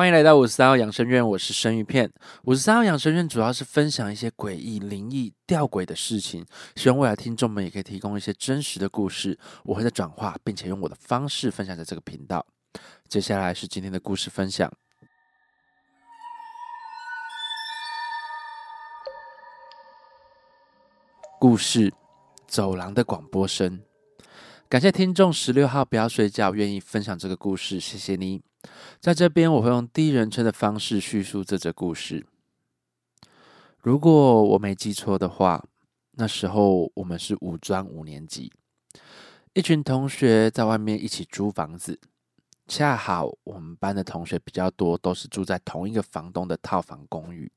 欢迎来到五十三号养生院，我是生鱼片。五十三号养生院主要是分享一些诡异、灵异、吊诡的事情，希望未来听众们也可以提供一些真实的故事，我会在转化，并且用我的方式分享在这个频道。接下来是今天的故事分享。故事：走廊的广播声。感谢听众十六号不要睡觉，愿意分享这个故事，谢谢你。在这边，我会用第一人称的方式叙述这则故事。如果我没记错的话，那时候我们是五专五年级，一群同学在外面一起租房子。恰好我们班的同学比较多，都是住在同一个房东的套房公寓。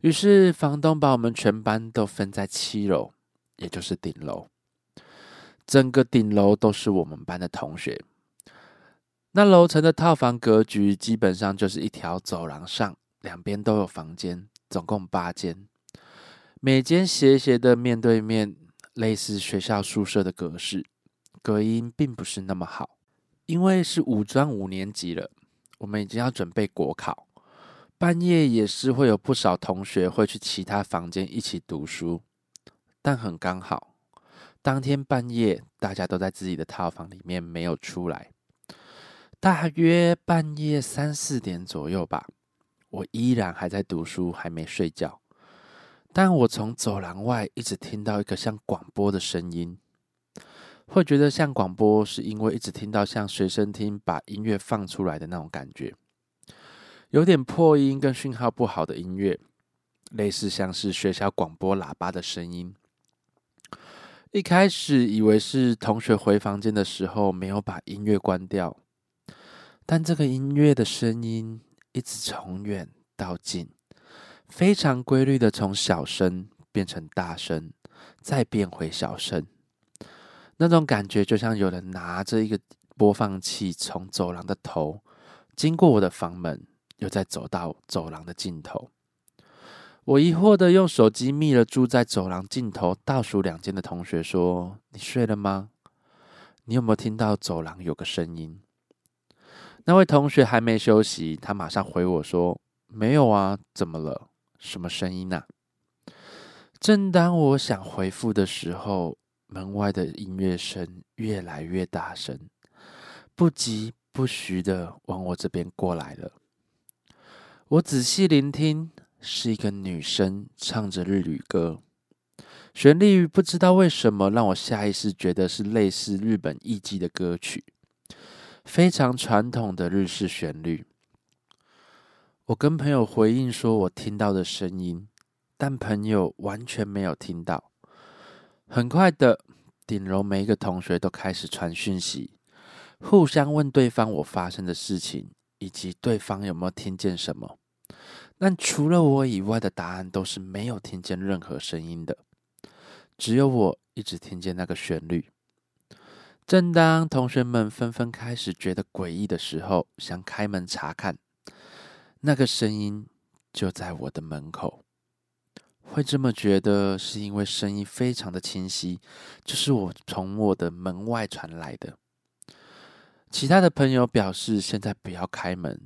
于是房东把我们全班都分在七楼，也就是顶楼。整个顶楼都是我们班的同学。那楼层的套房格局基本上就是一条走廊上，两边都有房间，总共八间，每间斜斜的面对面，类似学校宿舍的格式，隔音并不是那么好。因为是五专五年级了，我们已经要准备国考，半夜也是会有不少同学会去其他房间一起读书，但很刚好，当天半夜大家都在自己的套房里面没有出来。大约半夜三四点左右吧，我依然还在读书，还没睡觉。但我从走廊外一直听到一个像广播的声音，会觉得像广播，是因为一直听到像随身听把音乐放出来的那种感觉，有点破音跟讯号不好的音乐，类似像是学校广播喇叭的声音。一开始以为是同学回房间的时候没有把音乐关掉。但这个音乐的声音一直从远到近，非常规律的从小声变成大声，再变回小声。那种感觉就像有人拿着一个播放器从走廊的头经过我的房门，又再走到走廊的尽头。我疑惑的用手机密了住在走廊尽头倒数两间的同学说：“你睡了吗？你有没有听到走廊有个声音？”那位同学还没休息，他马上回我说：“没有啊，怎么了？什么声音啊？”正当我想回复的时候，门外的音乐声越来越大声，不疾不徐的往我这边过来了。我仔细聆听，是一个女生唱着日语歌，旋律不知道为什么让我下意识觉得是类似日本艺伎的歌曲。非常传统的日式旋律。我跟朋友回应说，我听到的声音，但朋友完全没有听到。很快的，顶楼每一个同学都开始传讯息，互相问对方我发生的事情，以及对方有没有听见什么。但除了我以外的答案都是没有听见任何声音的，只有我一直听见那个旋律。正当同学们纷纷开始觉得诡异的时候，想开门查看，那个声音就在我的门口。会这么觉得，是因为声音非常的清晰，就是我从我的门外传来的。其他的朋友表示，现在不要开门，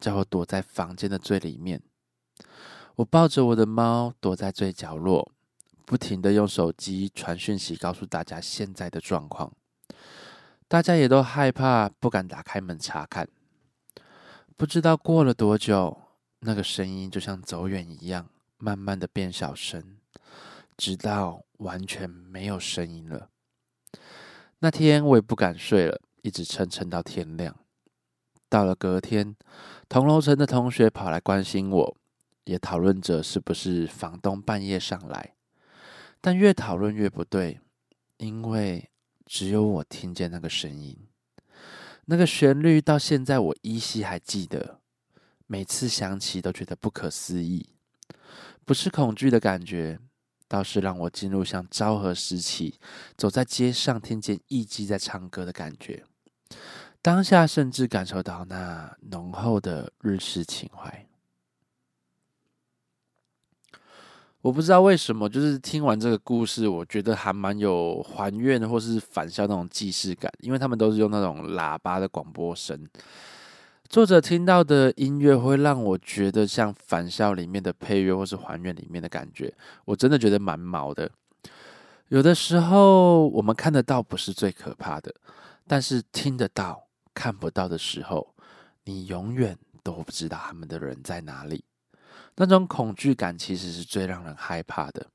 叫我躲在房间的最里面。我抱着我的猫，躲在最角落，不停的用手机传讯息，告诉大家现在的状况。大家也都害怕，不敢打开门查看。不知道过了多久，那个声音就像走远一样，慢慢的变小声，直到完全没有声音了。那天我也不敢睡了，一直撑撑到天亮。到了隔天，同楼层的同学跑来关心我，也讨论着是不是房东半夜上来。但越讨论越不对，因为。只有我听见那个声音，那个旋律到现在我依稀还记得，每次想起都觉得不可思议，不是恐惧的感觉，倒是让我进入像昭和时期走在街上听见艺伎在唱歌的感觉，当下甚至感受到那浓厚的日式情怀。我不知道为什么，就是听完这个故事，我觉得还蛮有还愿或是返校那种既视感，因为他们都是用那种喇叭的广播声，作者听到的音乐会让我觉得像《返校》里面的配乐，或是《还愿》里面的感觉，我真的觉得蛮毛的。有的时候我们看得到不是最可怕的，但是听得到看不到的时候，你永远都不知道他们的人在哪里。那种恐惧感其实是最让人害怕的。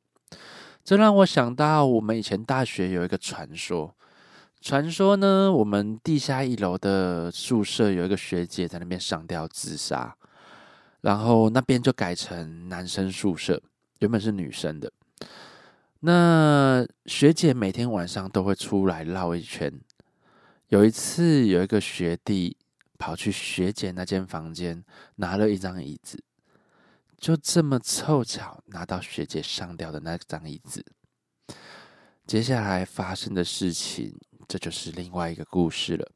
这让我想到我们以前大学有一个传说。传说呢，我们地下一楼的宿舍有一个学姐在那边上吊自杀，然后那边就改成男生宿舍，原本是女生的。那学姐每天晚上都会出来绕一圈。有一次，有一个学弟跑去学姐那间房间，拿了一张椅子，就这么凑巧拿到学姐上吊的那张椅子。接下来发生的事情。这就是另外一个故事了。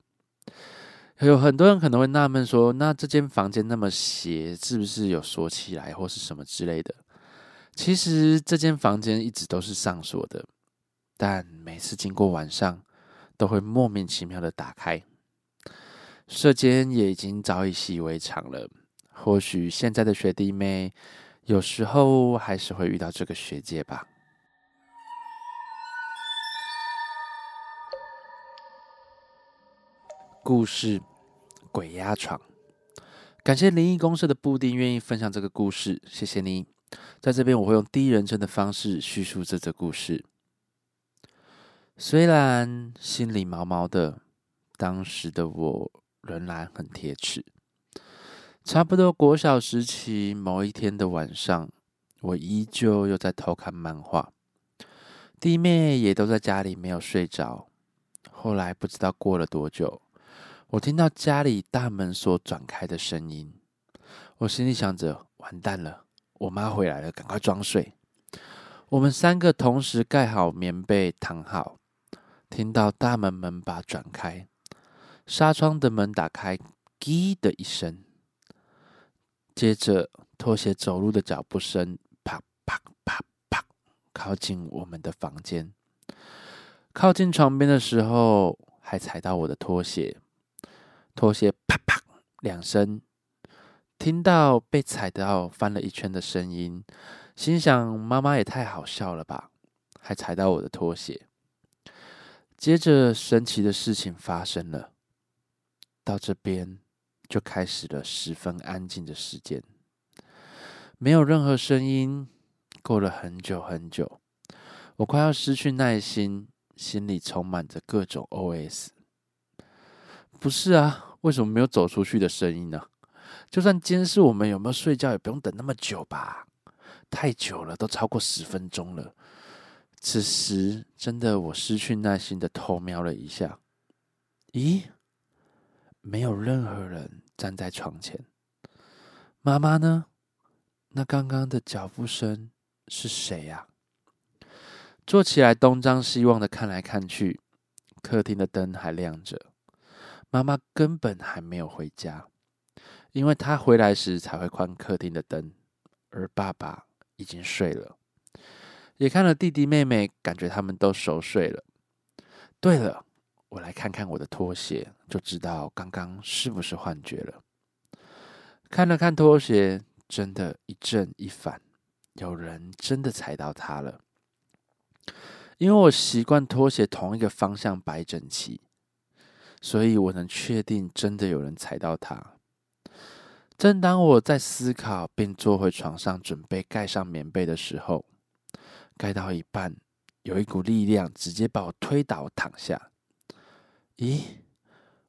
有很多人可能会纳闷说：“那这间房间那么邪，是不是有锁起来，或是什么之类的？”其实这间房间一直都是上锁的，但每次经过晚上，都会莫名其妙的打开。舍监也已经早已习以为常了。或许现在的学弟妹，有时候还是会遇到这个学姐吧。故事《鬼压床》，感谢灵异公社的布丁愿意分享这个故事，谢谢你。在这边，我会用第一人称的方式叙述这则故事。虽然心里毛毛的，当时的我仍然很铁齿。差不多国小时期某一天的晚上，我依旧又在偷看漫画，弟妹也都在家里没有睡着。后来不知道过了多久。我听到家里大门锁转开的声音，我心里想着：完蛋了，我妈回来了，赶快装睡。我们三个同时盖好棉被，躺好。听到大门门把转开，纱窗的门打开，滴的一声，接着拖鞋走路的脚步声，啪啪啪啪，靠近我们的房间。靠近床边的时候，还踩到我的拖鞋。拖鞋啪啪两声，听到被踩到翻了一圈的声音，心想妈妈也太好笑了吧，还踩到我的拖鞋。接着神奇的事情发生了，到这边就开始了十分安静的时间，没有任何声音。过了很久很久，我快要失去耐心，心里充满着各种 OS。不是啊，为什么没有走出去的声音呢？就算监视我们有没有睡觉，也不用等那么久吧？太久了，都超过十分钟了。此时，真的我失去耐心的偷瞄了一下，咦，没有任何人站在床前。妈妈呢？那刚刚的脚步声是谁呀？坐起来，东张西望的看来看去，客厅的灯还亮着。妈妈根本还没有回家，因为她回来时才会关客厅的灯，而爸爸已经睡了。也看了弟弟妹妹，感觉他们都熟睡了。对了，我来看看我的拖鞋，就知道刚刚是不是幻觉了。看了看拖鞋，真的一正一反，有人真的踩到它了。因为我习惯拖鞋同一个方向摆整齐。所以我能确定，真的有人踩到它。正当我在思考，并坐回床上准备盖上棉被的时候，盖到一半，有一股力量直接把我推倒躺下。咦，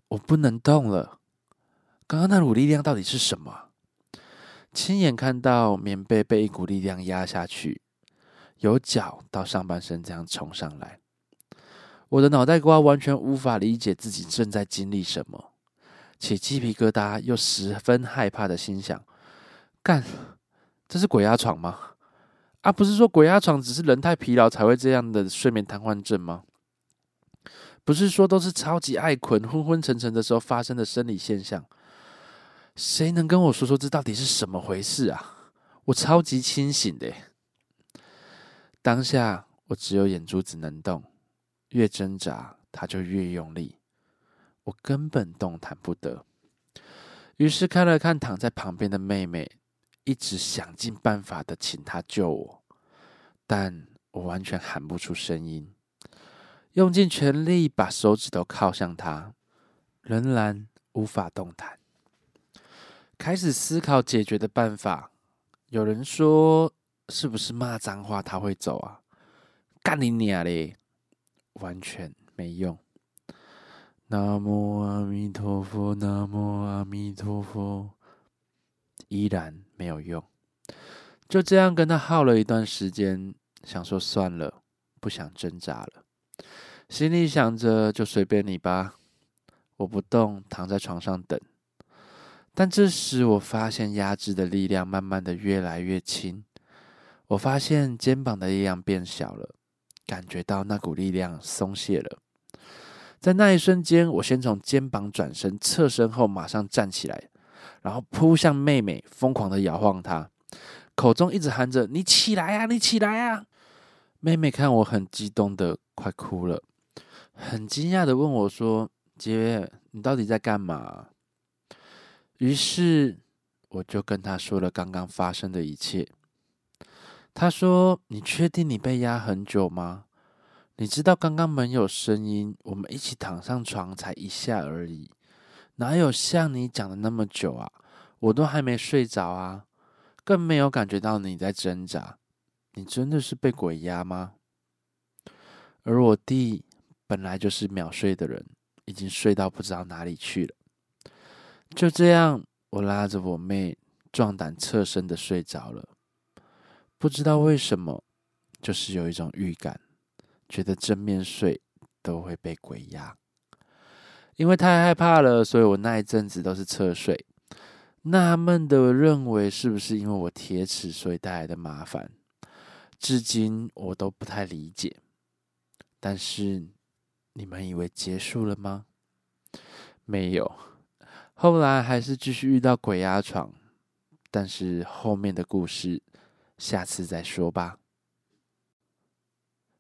我不能动了！刚刚那股力量到底是什么？亲眼看到棉被被一股力量压下去，由脚到上半身这样冲上来。我的脑袋瓜完全无法理解自己正在经历什么，起鸡皮疙瘩又十分害怕的心想：干，这是鬼压床吗？啊，不是说鬼压床只是人太疲劳才会这样的睡眠瘫痪症吗？不是说都是超级爱困、昏昏沉沉的时候发生的生理现象？谁能跟我说说这到底是什么回事啊？我超级清醒的，当下我只有眼珠子能动。越挣扎，他就越用力，我根本动弹不得。于是看了看躺在旁边的妹妹，一直想尽办法的请她救我，但我完全喊不出声音，用尽全力把手指头靠向他，仍然无法动弹。开始思考解决的办法，有人说是不是骂脏话他会走啊？干你娘嘞！完全没用。南无阿弥陀佛，南无阿弥陀佛，依然没有用。就这样跟他耗了一段时间，想说算了，不想挣扎了。心里想着就随便你吧，我不动，躺在床上等。但这时我发现压制的力量慢慢的越来越轻，我发现肩膀的力量变小了，感觉到那股力量松懈了。在那一瞬间，我先从肩膀转身，侧身后马上站起来，然后扑向妹妹，疯狂的摇晃她，口中一直喊着：“你起来呀，你起来呀！”妹妹看我很激动的快哭了，很惊讶的问我说：“杰，你到底在干嘛？”于是我就跟他说了刚刚发生的一切。他说：“你确定你被压很久吗？”你知道刚刚门有声音，我们一起躺上床才一下而已，哪有像你讲的那么久啊？我都还没睡着啊，更没有感觉到你在挣扎。你真的是被鬼压吗？而我弟本来就是秒睡的人，已经睡到不知道哪里去了。就这样，我拉着我妹壮胆侧身的睡着了。不知道为什么，就是有一种预感。觉得正面睡都会被鬼压，因为太害怕了，所以我那一阵子都是侧睡。纳闷的认为是不是因为我铁齿所以带来的麻烦，至今我都不太理解。但是你们以为结束了吗？没有，后来还是继续遇到鬼压床，但是后面的故事下次再说吧。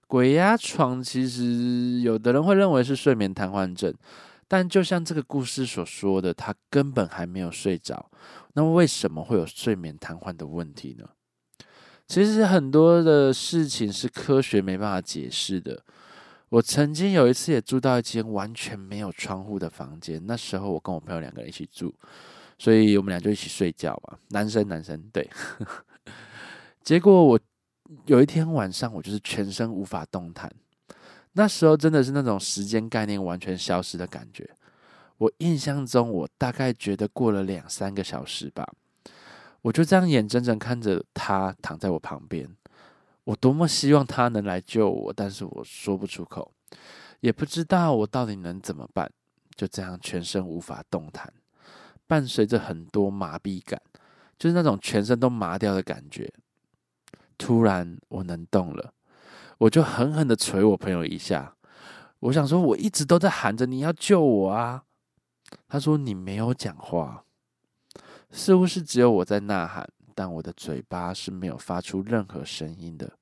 鬼压床，其实有的人会认为是睡眠瘫痪症，但就像这个故事所说的，他根本还没有睡着。那么为什么会有睡眠瘫痪的问题呢？其实很多的事情是科学没办法解释的。我曾经有一次也住到一间完全没有窗户的房间，那时候我跟我朋友两个人一起住，所以我们俩就一起睡觉嘛，男生男生对。结果我。有一天晚上，我就是全身无法动弹，那时候真的是那种时间概念完全消失的感觉。我印象中，我大概觉得过了两三个小时吧，我就这样眼睁睁看着他躺在我旁边。我多么希望他能来救我，但是我说不出口，也不知道我到底能怎么办。就这样全身无法动弹，伴随着很多麻痹感，就是那种全身都麻掉的感觉。突然我能动了，我就狠狠的捶我朋友一下。我想说，我一直都在喊着你要救我啊！他说你没有讲话，似乎是只有我在呐喊，但我的嘴巴是没有发出任何声音的。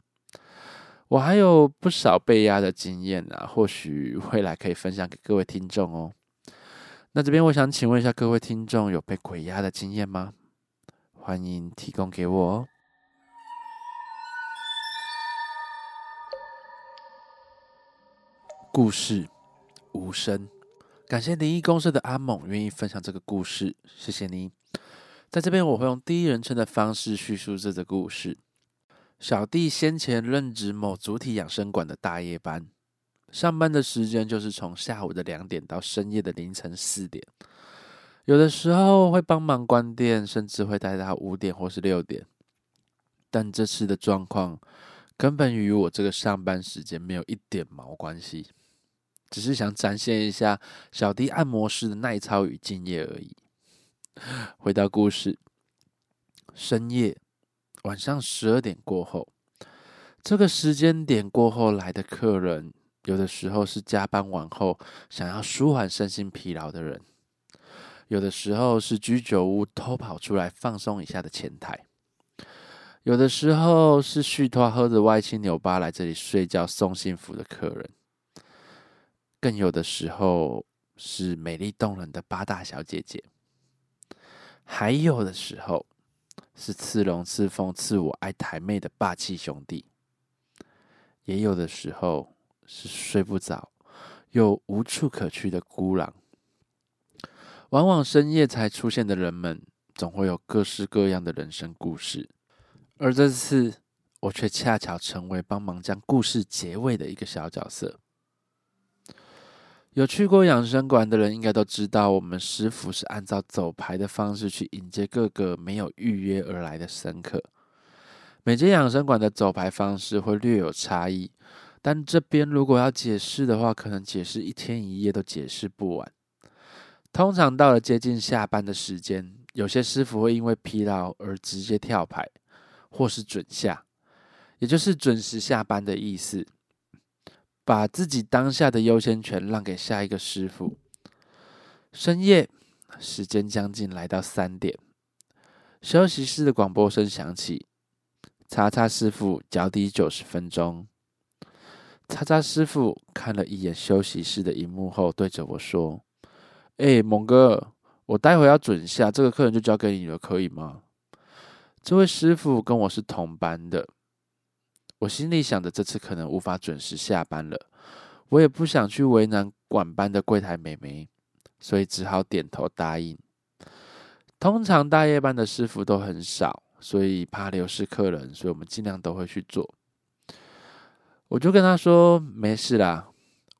我还有不少被压的经验啊，或许未来可以分享给各位听众哦。那这边我想请问一下各位听众，有被鬼压的经验吗？欢迎提供给我哦。故事无声，感谢灵异公社的阿猛愿意分享这个故事，谢谢你。在这边我会用第一人称的方式叙述这个故事。小弟先前任职某主体养生馆的大夜班，上班的时间就是从下午的两点到深夜的凌晨四点，有的时候会帮忙关店，甚至会待到五点或是六点。但这次的状况根本与我这个上班时间没有一点毛关系。只是想展现一下小弟按摩师的耐操与敬业而已。回到故事，深夜晚上十二点过后，这个时间点过后来的客人，有的时候是加班完后想要舒缓身心疲劳的人，有的时候是居酒屋偷跑出来放松一下的前台，有的时候是续托喝着歪七扭八来这里睡觉送幸福的客人。更有的时候是美丽动人的八大小姐姐。还有的时候是刺龙刺凤刺我爱台妹的霸气兄弟，也有的时候是睡不着又无处可去的孤狼。往往深夜才出现的人们，总会有各式各样的人生故事，而这次我却恰巧成为帮忙将故事结尾的一个小角色。有去过养生馆的人，应该都知道，我们师傅是按照走牌的方式去迎接各个没有预约而来的生客。每间养生馆的走牌方式会略有差异，但这边如果要解释的话，可能解释一天一夜都解释不完。通常到了接近下班的时间，有些师傅会因为疲劳而直接跳牌，或是准下，也就是准时下班的意思。把自己当下的优先权让给下一个师傅。深夜，时间将近来到三点，休息室的广播声响起。叉叉师傅脚底九十分钟。叉叉师傅看了一眼休息室的荧幕后，对着我说：“哎，猛哥，我待会要准下，这个客人就交给你了，可以吗？”这位师傅跟我是同班的。我心里想着，这次可能无法准时下班了，我也不想去为难管班的柜台妹妹，所以只好点头答应。通常大夜班的师傅都很少，所以怕流失客人，所以我们尽量都会去做。我就跟他说：“没事啦，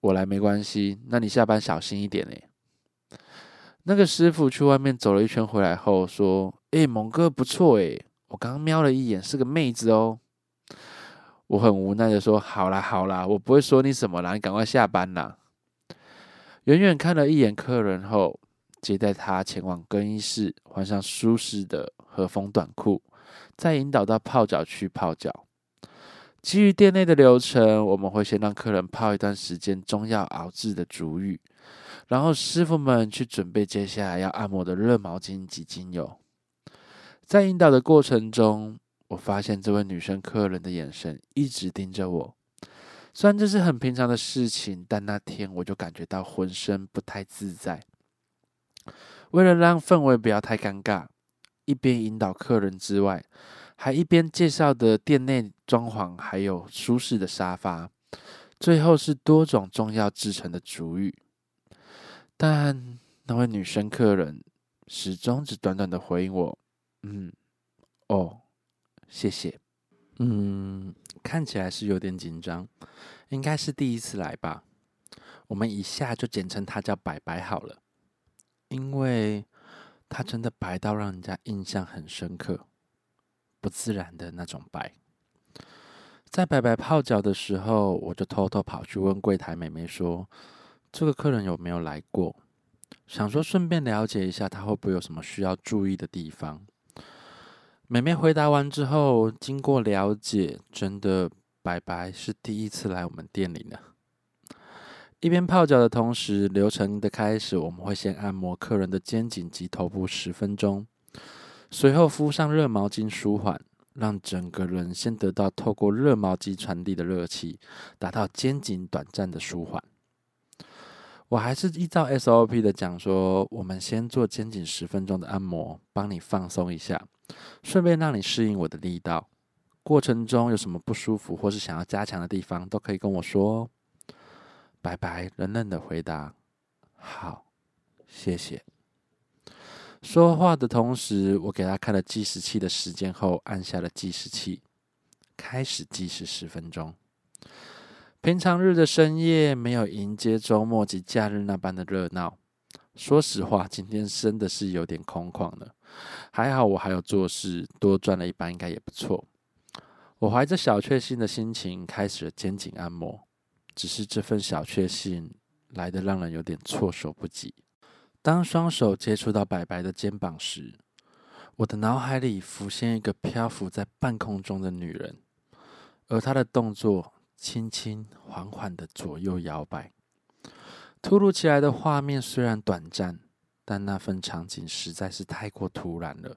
我来没关系。那你下班小心一点欸。”那个师傅去外面走了一圈回来后说：“欸，猛哥不错欸，我刚刚瞄了一眼，是个妹子哦。”我很无奈的说：“好啦好啦，我不会说你什么啦，你赶快下班啦。”远远看了一眼客人后，接待他前往更衣室换上舒适的和风短裤，再引导到泡脚区泡脚。基于店内的流程，我们会先让客人泡一段时间中药熬制的足浴，然后师傅们去准备接下来要按摩的热毛巾及精油。在引导的过程中，我发现这位女生客人的眼神一直盯着我，虽然这是很平常的事情，但那天我就感觉到浑身不太自在。为了让氛围不要太尴尬，一边引导客人之外，还一边介绍的店内装潢，还有舒适的沙发，最后是多种中药制成的足浴。但那位女生客人始终只短短的回应我：“嗯，哦。”谢谢。嗯，看起来是有点紧张，应该是第一次来吧。我们一下就简称他叫白白好了，因为他真的白到让人家印象很深刻，不自然的那种白。在白白泡脚的时候，我就偷偷跑去问柜台妹妹说：“这个客人有没有来过？”想说顺便了解一下他会不会有什么需要注意的地方。美妹回答完之后，经过了解，真的白白是第一次来我们店里呢。一边泡脚的同时，流程的开始，我们会先按摩客人的肩颈及头部十分钟，随后敷上热毛巾舒缓，让整个人先得到透过热毛巾传递的热气，达到肩颈短暂的舒缓。我还是依照 SOP 的讲说，我们先做肩颈十分钟的按摩，帮你放松一下。顺便让你适应我的力道，过程中有什么不舒服或是想要加强的地方，都可以跟我说哦。白白冷冷的回答：“好，谢谢。”说话的同时，我给他看了计时器的时间后，按下了计时器，开始计时十分钟。平常日的深夜没有迎接周末及假日那般的热闹。说实话，今天真的是有点空旷了。还好我还有做事，多赚了一半应该也不错。我怀着小确幸的心情开始了肩颈按摩，只是这份小确幸来得让人有点措手不及。当双手接触到白白的肩膀时，我的脑海里浮现一个漂浮在半空中的女人，而她的动作轻轻缓缓的左右摇摆。突如其来的画面虽然短暂，但那份场景实在是太过突然了，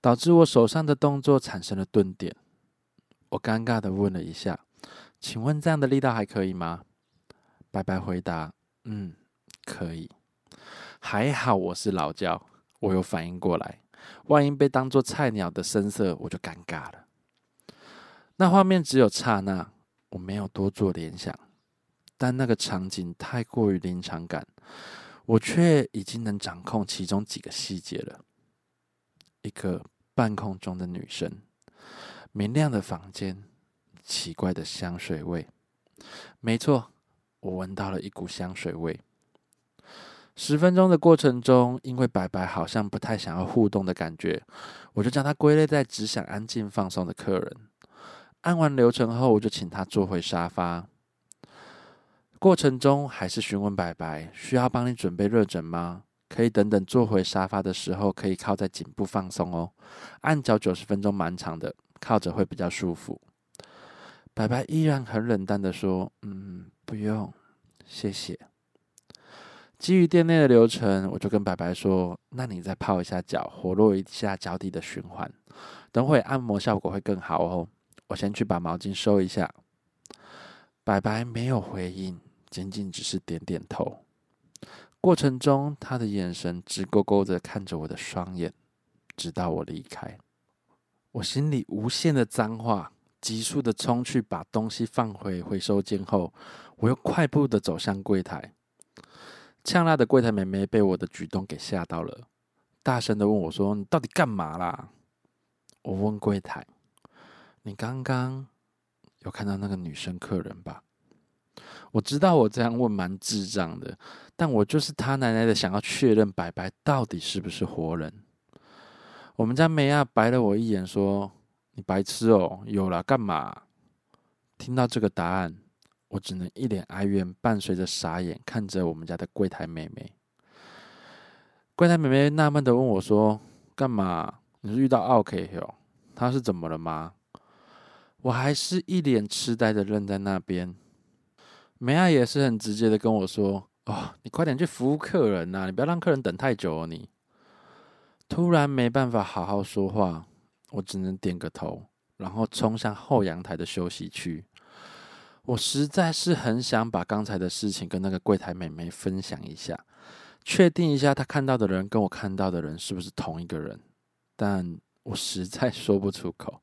导致我手上的动作产生了顿点。我尴尬地问了一下：“请问这样的力道还可以吗？”白白回答：“嗯，可以。”还好我是老教，我有反应过来，万一被当作菜鸟的声色，我就尴尬了。那画面只有刹那，我没有多做联想，但那个场景太过于临场感，我却已经能掌控其中几个细节了。一个半空中的女生，明亮的房间，奇怪的香水味。没错，我闻到了一股香水味。十分钟的过程中，因为白白好像不太想要互动的感觉，我就将他归类在只想安静放松的客人。按完流程后，我就请他坐回沙发。过程中还是询问白白需要帮你准备热枕吗？可以等等坐回沙发的时候，可以靠在颈部放松哦。按脚九十分钟蛮长的，靠着会比较舒服。白白依然很冷淡的说：“嗯，不用，谢谢。”基于店内的流程，我就跟白白说：“那你再泡一下脚，活络一下脚底的循环，等会按摩效果会更好哦。”我先去把毛巾收一下。白白没有回应，仅仅只是点点头。过程中，他的眼神直勾勾的看着我的双眼，直到我离开。我心里无限的脏话，急速的冲去把东西放回回收间后，我又快步的走向柜台。呛辣的柜台妹妹被我的举动给吓到了，大声的问我说：“你到底干嘛啦？”我问柜台：“你刚刚有看到那个女生客人吧？”我知道我这样问蛮智障的，但我就是他奶奶的想要确认白白到底是不是活人。我们家梅亚白了我一眼说：“你白痴哦，有啦，干嘛？”听到这个答案。我只能一脸哀怨，伴随着傻眼看着我们家的柜台妹妹。柜台妹妹纳闷的问我说：“干嘛？你是遇到奥客哟？他是怎么了吗？”我还是一脸痴呆的愣在那边。梅亚也是很直接的跟我说：“哦，你快点去服务客人呐，你不要让客人等太久哦。”你突然没办法好好说话，我只能点个头，然后冲向后阳台的休息区。我实在是很想把刚才的事情跟那个柜台妹妹分享一下，确定一下她看到的人跟我看到的人是不是同一个人，但我实在说不出口。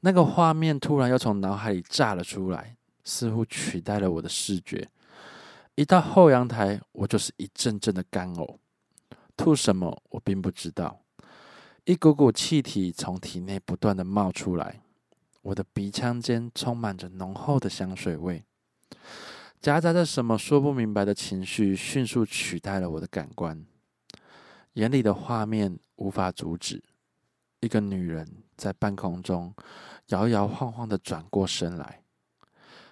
那个画面突然又从脑海里炸了出来，似乎取代了我的视觉。一到后阳台，我就是一阵阵的干呕，吐什么我并不知道，一股股气体从体内不断的冒出来。我的鼻腔间充满着浓厚的香水味，夹杂着什么说不明白的情绪，迅速取代了我的感官。眼里的画面无法阻止，一个女人在半空中摇摇晃晃的转过身来，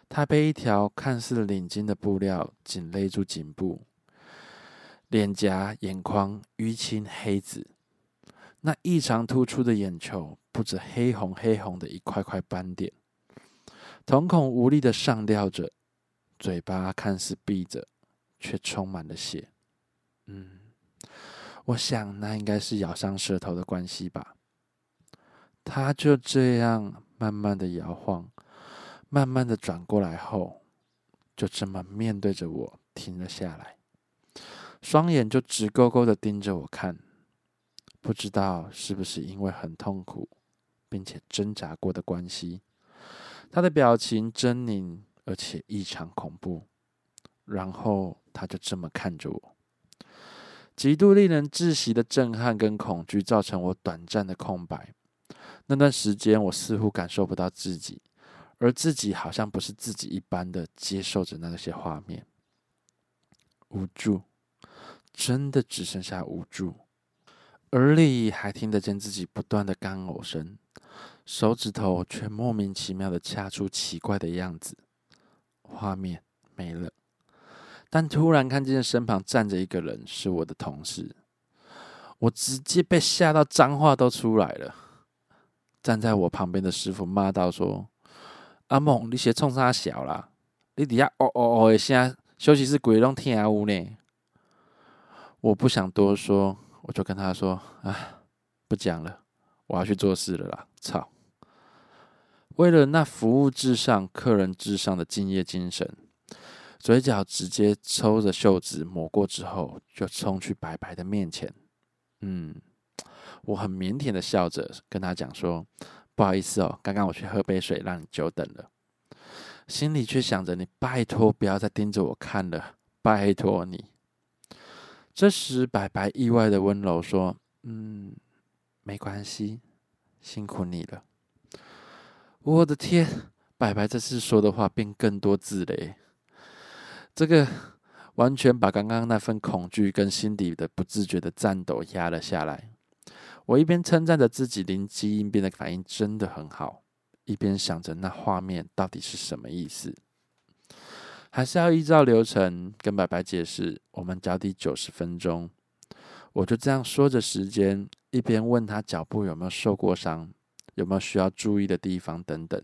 他被一条看似领巾的布料紧勒住颈部，脸颊、眼眶淤青黑紫，那异常突出的眼球。不止黑红黑红的一块块斑点，瞳孔无力的上吊着，嘴巴看似闭着，却充满了血。嗯，我想那应该是咬伤舌头的关系吧。他就这样慢慢的摇晃，慢慢的转过来后，就这么面对着我停了下来，双眼就直勾勾的盯着我看，不知道是不是因为很痛苦。并且挣扎过的关系，他的表情狰狞而且异常恐怖，然后他就这么看着我，极度令人窒息的震撼跟恐惧造成我短暂的空白。那段时间，我似乎感受不到自己，而自己好像不是自己一般的接受着那些画面，无助，真的只剩下无助，耳里还听得见自己不断的干呕声。手指头却莫名其妙的掐出奇怪的样子，画面没了，但突然看见身旁站着一个人，是我的同事，我直接被吓到脏话都出来了。站在我旁边的师傅骂道说：“阿梦，你先冲啥小啦？你底下哦哦哦的声，休息室鬼拢听有呢。”我不想多说，我就跟他说：“啊，不讲了，我要去做事了啦，操！”为了那服务至上、客人至上的敬业精神，嘴角直接抽着袖子抹过之后，就冲去白白的面前。嗯，我很腼腆的笑着跟他讲说：“不好意思哦，刚刚我去喝杯水，让你久等了。”心里却想着：“你拜托不要再盯着我看了，拜托你。”这时，白白意外的温柔说：“嗯，没关系，辛苦你了。”我的天，白白这次说的话变更多字了，这个完全把刚刚那份恐惧跟心底的不自觉的颤抖压了下来。我一边称赞着自己灵机应变的反应真的很好，一边想着那画面到底是什么意思。还是要依照流程跟白白解释，我们脚底九十分钟。我就这样说着时间，一边问他脚部有没有受过伤，有没有需要注意的地方等等，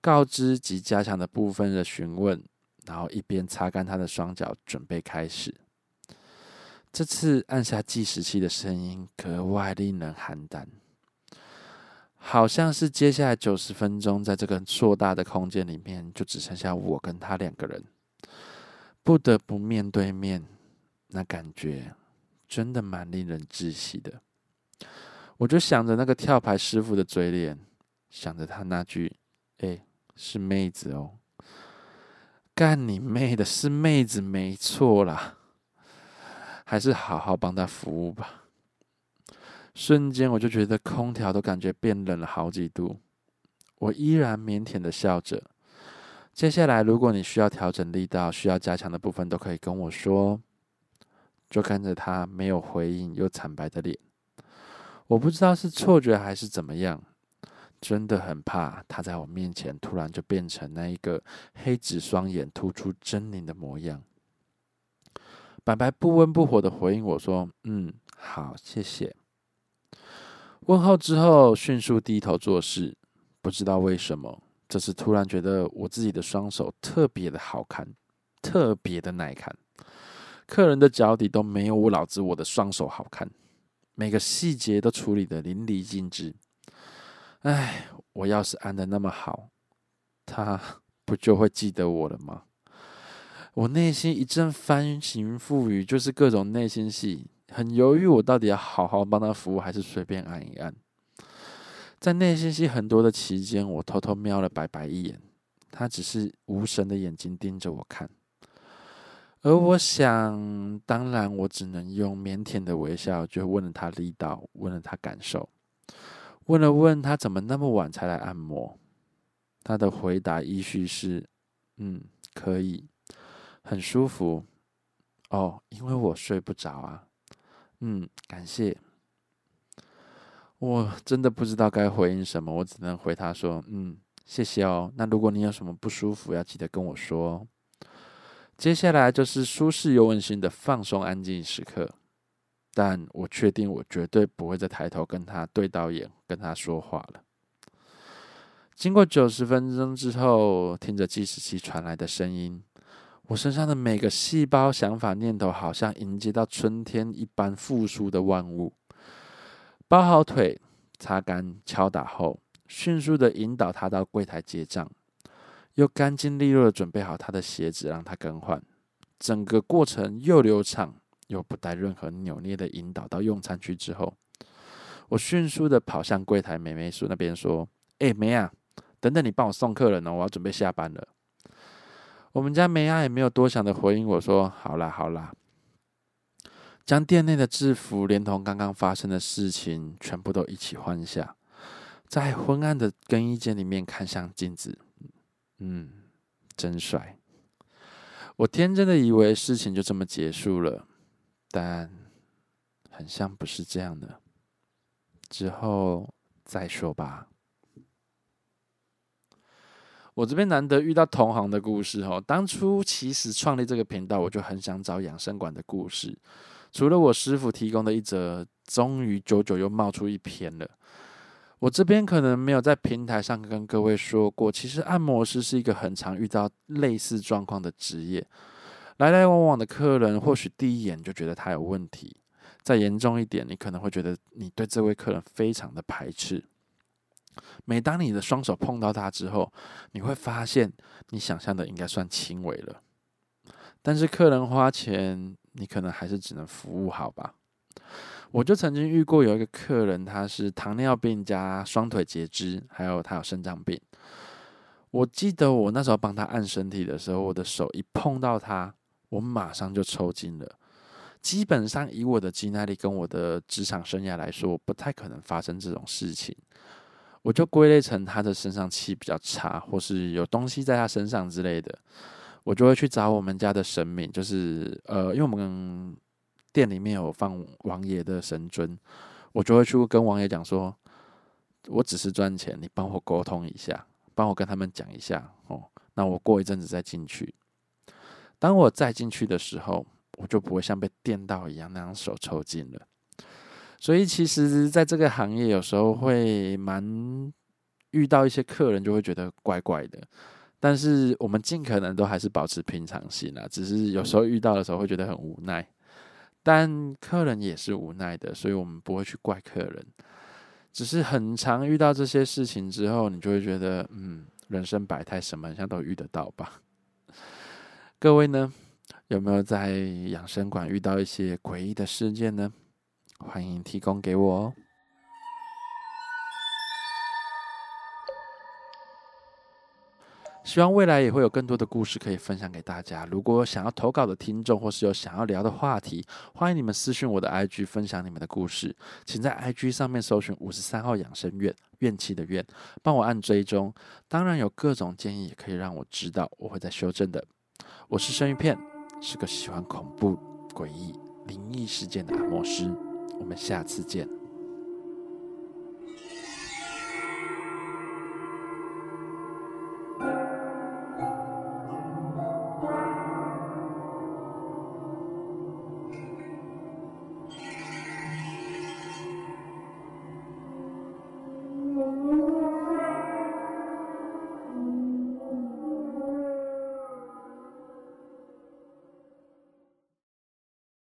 告知及加强的部分的询问，然后一边擦干他的双脚，准备开始。这次按下计时器的声音格外令人寒胆。好像是接下来九十分钟，在这个硕大的空间里面，就只剩下我跟他两个人，不得不面对面，那感觉真的蛮令人窒息的。我就想着那个跳牌师傅的嘴脸，想着他那句：“哎，是妹子哦，干你妹的，是妹子没错啦，还是好好帮他服务吧。”瞬间，我就觉得空调都感觉变冷了好几度。我依然腼腆的笑着。接下来，如果你需要调整力道、需要加强的部分，都可以跟我说。就看着他没有回应又惨白的脸，我不知道是错觉还是怎么样，真的很怕他在我面前突然就变成那一个黑紫双眼、突出狰狞的模样。白白不温不火的回应我说：“嗯，好，谢谢。”问候之后，迅速低头做事。不知道为什么，这次突然觉得我自己的双手特别的好看，特别的耐看。客人的脚底都没有我老子我的双手好看，每个细节都处理的淋漓尽致。哎，我要是按的那么好，他不就会记得我了吗？我内心一阵翻云覆雨，就是各种内心戏。很犹豫，我到底要好好帮他服务，还是随便按一按？在内心戏很多的期间，我偷偷瞄了白白一眼，他只是无神的眼睛盯着我看。而我想，当然，我只能用腼腆的微笑，就问了他力道，问了他感受，问了问他怎么那么晚才来按摩。他的回答依序是：嗯，可以，很舒服。哦，因为我睡不着啊。嗯，感谢。我真的不知道该回应什么，我只能回他说：“嗯，谢谢哦。那如果你有什么不舒服，要记得跟我说。”接下来就是舒适又温馨的放松安静时刻，但我确定我绝对不会再抬头跟他对到眼，跟他说话了。经过九十分钟之后，听着计时器传来的声音。我身上的每个细胞、想法、念头，好像迎接到春天一般复苏的万物。包好腿，擦干、敲打后，迅速的引导他到柜台结账，又干净利落的准备好他的鞋子，让他更换。整个过程又流畅又不带任何扭捏的引导到用餐区之后，我迅速的跑向柜台美眉叔那边说：“哎，梅啊，等等，你帮我送客人哦，我要准备下班了。”我们家梅亚也没有多想的回应我说：“好啦，好啦。”将店内的制服连同刚刚发生的事情全部都一起换下，在昏暗的更衣间里面看向镜子，嗯，真帅。我天真的以为事情就这么结束了，但很像不是这样的。之后再说吧。我这边难得遇到同行的故事哦。当初其实创立这个频道，我就很想找养生馆的故事。除了我师傅提供的一则，终于久久又冒出一篇了。我这边可能没有在平台上跟各位说过，其实按摩师是一个很常遇到类似状况的职业。来来往往的客人，或许第一眼就觉得他有问题。再严重一点，你可能会觉得你对这位客人非常的排斥。每当你的双手碰到它之后，你会发现你想象的应该算轻微了。但是客人花钱，你可能还是只能服务好吧。我就曾经遇过有一个客人，他是糖尿病加双腿截肢，还有他有肾脏病。我记得我那时候帮他按身体的时候，我的手一碰到他，我马上就抽筋了。基本上以我的肌耐力跟我的职场生涯来说，不太可能发生这种事情。我就归类成他的身上气比较差，或是有东西在他身上之类的。我就会去找我们家的神明，就是呃，因为我们店里面有放王爷的神尊，我就会去跟王爷讲说，我只是赚钱，你帮我沟通一下，帮我跟他们讲一下哦。那我过一阵子再进去。当我再进去的时候，我就不会像被电到一样那样手抽筋了。所以其实在这个行业，有时候会蛮遇到一些客人，就会觉得怪怪的。但是我们尽可能都还是保持平常心啦，只是有时候遇到的时候会觉得很无奈，但客人也是无奈的，所以我们不会去怪客人。只是很常遇到这些事情之后，你就会觉得，嗯，人生百态，什么好像都遇得到吧？各位呢，有没有在养生馆遇到一些诡异的事件呢？欢迎提供给我哦。希望未来也会有更多的故事可以分享给大家。如果想要投稿的听众，或是有想要聊的话题，欢迎你们私讯我的 IG 分享你们的故事。请在 IG 上面搜寻五十三号养生院，怨气的怨，帮我按追踪。当然有各种建议也可以让我知道，我会在修正的。我是生鱼片，是个喜欢恐怖、诡异、灵异事件的阿莫师。我们下次见。